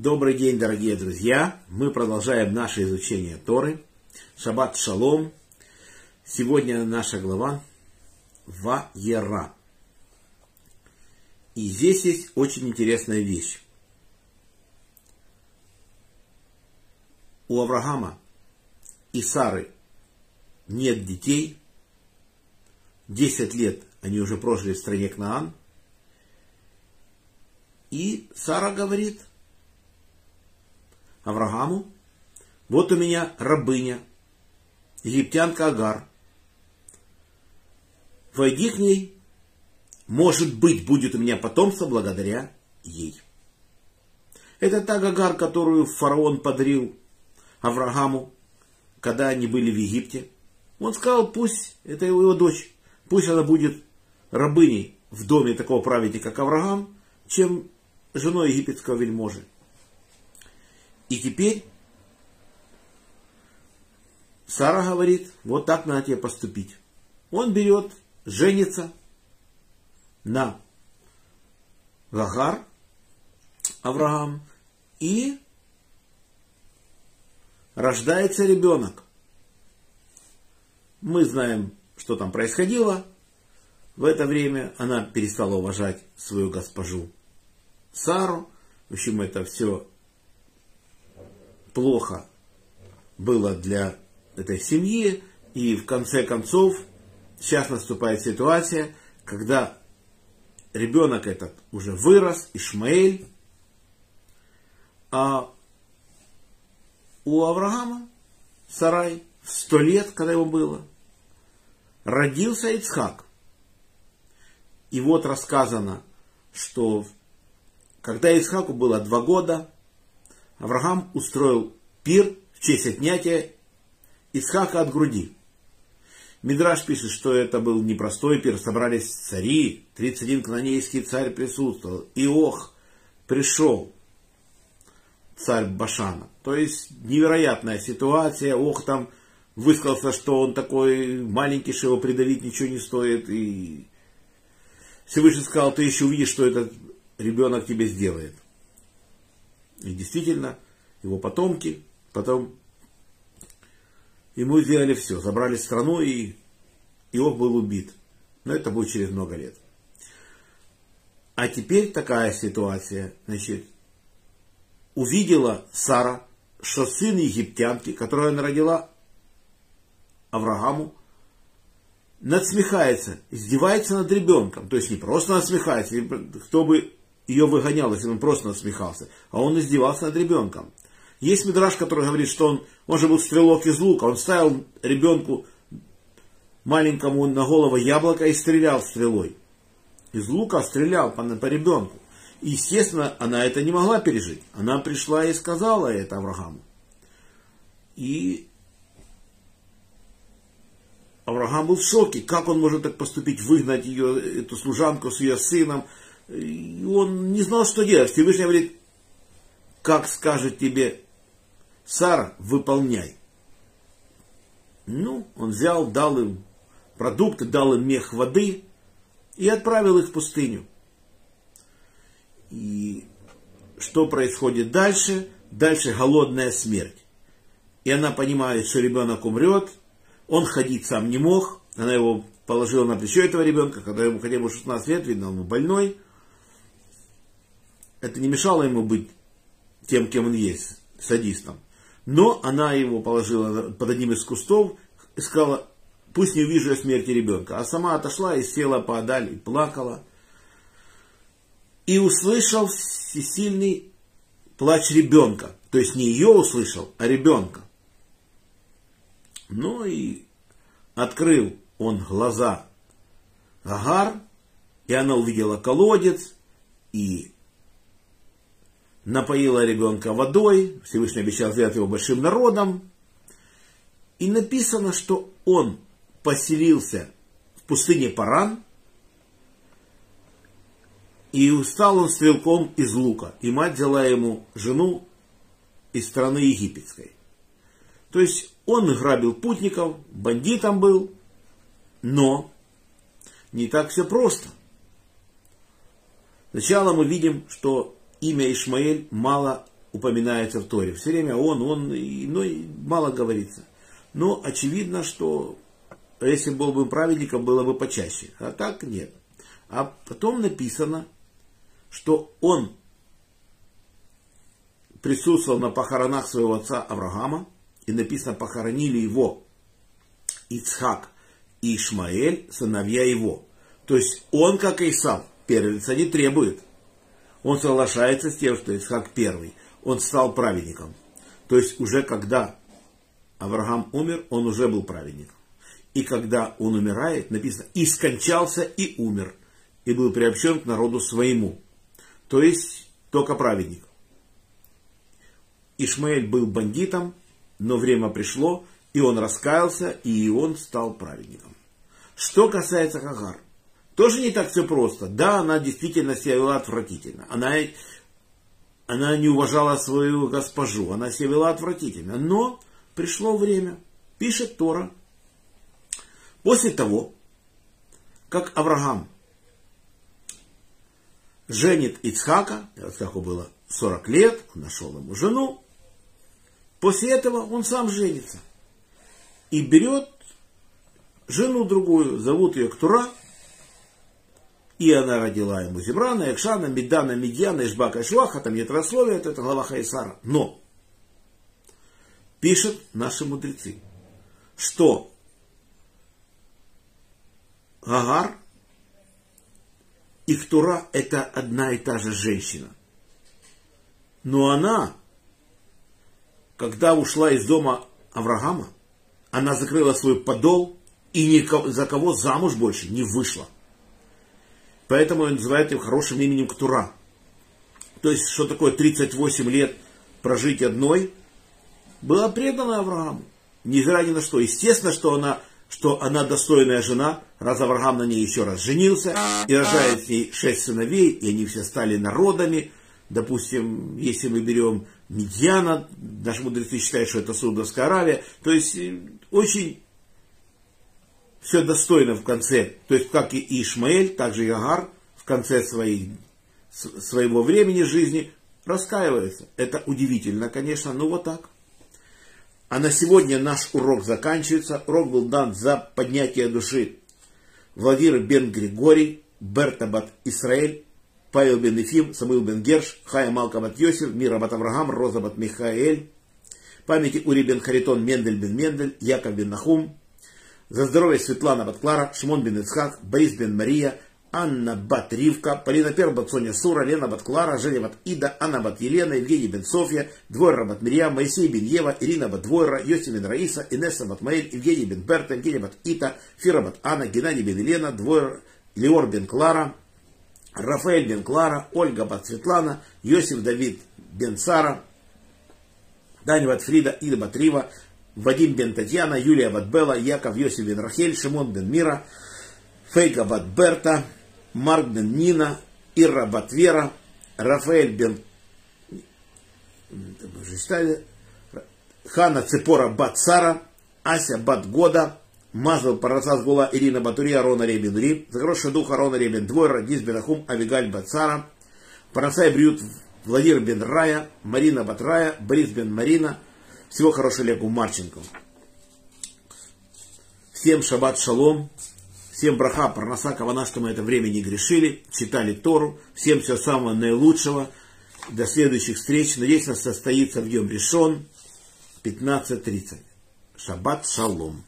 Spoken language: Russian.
Добрый день, дорогие друзья! Мы продолжаем наше изучение Торы. Шаббат шалом. Сегодня наша глава Ваера. И здесь есть очень интересная вещь. У Авраама и Сары нет детей. Десять лет они уже прожили в стране Кнаан. И Сара говорит Аврааму, вот у меня рабыня, египтянка Агар. Войди к ней, может быть, будет у меня потомство благодаря ей. Это та Агар, которую фараон подарил Аврааму, когда они были в Египте. Он сказал, пусть, это его дочь, пусть она будет рабыней в доме такого праведника, как Авраам, чем женой египетского вельможи. И теперь Сара говорит, вот так надо тебе поступить. Он берет, женится на Гагар, Авраам, и рождается ребенок. Мы знаем, что там происходило. В это время она перестала уважать свою госпожу Сару. В общем, это все плохо было для этой семьи. И в конце концов, сейчас наступает ситуация, когда ребенок этот уже вырос, Ишмаэль, а у Авраама, Сарай, в сто лет, когда ему было, родился Ицхак. И вот рассказано, что когда Ицхаку было два года, Авраам устроил пир в честь отнятия Ицхака от груди. Мидраш пишет, что это был непростой пир. Собрались цари, 31 канонейский царь присутствовал. Иох пришел, царь Башана. То есть невероятная ситуация. Ох там высказался, что он такой маленький, что его придавить ничего не стоит. И Всевышний сказал, ты еще увидишь, что этот ребенок тебе сделает. И действительно, его потомки потом ему сделали все. Забрали страну, и Иов был убит. Но это будет через много лет. А теперь такая ситуация. Значит, увидела Сара, что сын египтянки, которую она родила Аврааму, надсмехается, издевается над ребенком. То есть не просто насмехается, кто бы ее выгонял, если он просто насмехался, а он издевался над ребенком. Есть мидраж, который говорит, что он, он же был стрелок из лука, он ставил ребенку маленькому на голову яблоко и стрелял стрелой. Из лука стрелял по, по ребенку. И, естественно, она это не могла пережить. Она пришла и сказала это Аврааму. И Авраам был в шоке. Как он может так поступить, выгнать ее, эту служанку с ее сыном, и он не знал, что делать. Всевышний говорит, как скажет тебе Сара, выполняй. Ну, он взял, дал им продукты, дал им мех воды и отправил их в пустыню. И что происходит дальше? Дальше голодная смерть. И она понимает, что ребенок умрет, он ходить сам не мог, она его положила на плечо этого ребенка, когда ему хотя бы 16 лет, видно, он больной это не мешало ему быть тем, кем он есть, садистом. Но она его положила под одним из кустов и сказала, пусть не увижу я смерти ребенка. А сама отошла и села поодаль и плакала. И услышал всесильный плач ребенка. То есть не ее услышал, а ребенка. Ну и открыл он глаза Агар, и она увидела колодец, и напоила ребенка водой, Всевышний обещал сделать его большим народом. И написано, что он поселился в пустыне Паран, и стал он стрелком из лука. И мать взяла ему жену из страны египетской. То есть он грабил путников, бандитом был, но не так все просто. Сначала мы видим, что имя Ишмаэль мало упоминается в Торе. Все время он, он, и, ну, и мало говорится. Но очевидно, что если был бы праведником, было бы почаще. А так нет. А потом написано, что он присутствовал на похоронах своего отца Авраама, и написано, похоронили его Ицхак и Ишмаэль, сыновья его. То есть он, как Исав, первенца не требует. Он соглашается с тем, что Исхак первый. Он стал праведником. То есть уже когда Авраам умер, он уже был праведником. И когда он умирает, написано, и скончался, и умер, и был приобщен к народу своему. То есть только праведник. Ишмаэль был бандитом, но время пришло, и он раскаялся, и он стал праведником. Что касается Хагар, тоже не так все просто. Да, она действительно себя вела отвратительно. Она, она не уважала свою госпожу, она себя вела отвратительно. Но пришло время, пишет Тора, после того, как Авраам женит Ицхака, Ицхаку было 40 лет, он нашел ему жену, После этого он сам женится. И берет жену другую, зовут ее Ктура, и она родила ему Зебрана, Экшана, Медана, Медьяна, Ишбака, Шваха, там нет рассловия, это глава Хайсара. Но пишут наши мудрецы, что Гагар и Ктура это одна и та же женщина. Но она когда ушла из дома Авраама, она закрыла свой подол и ни за кого замуж больше не вышла. Поэтому он называет ее хорошим именем Ктура. То есть, что такое 38 лет прожить одной, была предана Аврааму. Невзирая ни на что. Естественно, что она, что она достойная жена, раз Авраам на ней еще раз женился, и рожает с ней шесть сыновей, и они все стали народами. Допустим, если мы берем Медьяна, наши мудрецы считают, что это Саудовская Аравия. То есть э, очень все достойно в конце. То есть как и Ишмаэль, так же и Агар в конце своей, своего времени жизни раскаивается. Это удивительно, конечно, но вот так. А на сегодня наш урок заканчивается. Урок был дан за поднятие души Владимир Бен Григорий, Бертабат Исраэль, Павел бен Ефим, Самуил бен Герш, Хая Малка бат Йосиф, Мира бат Авраам, Роза бат Михаэль, памяти Ури бен Харитон, Мендель бен Мендель, Яков бен Нахум, за здоровье Светлана бат Клара, Шимон бен Ицхак, Борис бен Мария, Анна бат Ривка, Полина Пер бат Соня Сура, Лена бат Клара, Женя бат Ида, Анна бат Елена, Евгений бен Софья, Двойра бат Мирьям, Моисей бен Ева, Ирина бат Двойра, Йосиф бен Раиса, Инесса бат Маэль, Евгений бен Берта, Евгений бат Ита, Фира бат Анна, Геннадий бен Елена, Двойра, Леор бен Клара, Рафаэль бен Клара, Ольга бат Светлана, Йосиф Давид бен Сара, Дани бат Фрида, Ида бат Рива, Вадим бен Татьяна, Юлия бат Белла, Яков Йосиф бен Рахель, Шимон бен Мира, Фейка бат Берта, Марк бен Нина, Ира бат Вера, Рафаэль бен Хана Цепора бат Сара, Ася бат Года, Мазал Парасас Гула Ирина Батури Арона Ребин Ри, за хороший дух Арона Ребин Двойра, Дис Бенахум Авигаль Бацара, Парасай Брют Владимир Бен Рая, Марина Батрая, Борис Бен Марина. Всего хорошего Олегу Марченко. Всем шаббат шалом. Всем браха, парнаса, кавана, что мы это время не грешили, читали Тору. Всем всего самого наилучшего. До следующих встреч. Надеюсь, нас состоится в Йом Решон 15.30. Шаббат шалом.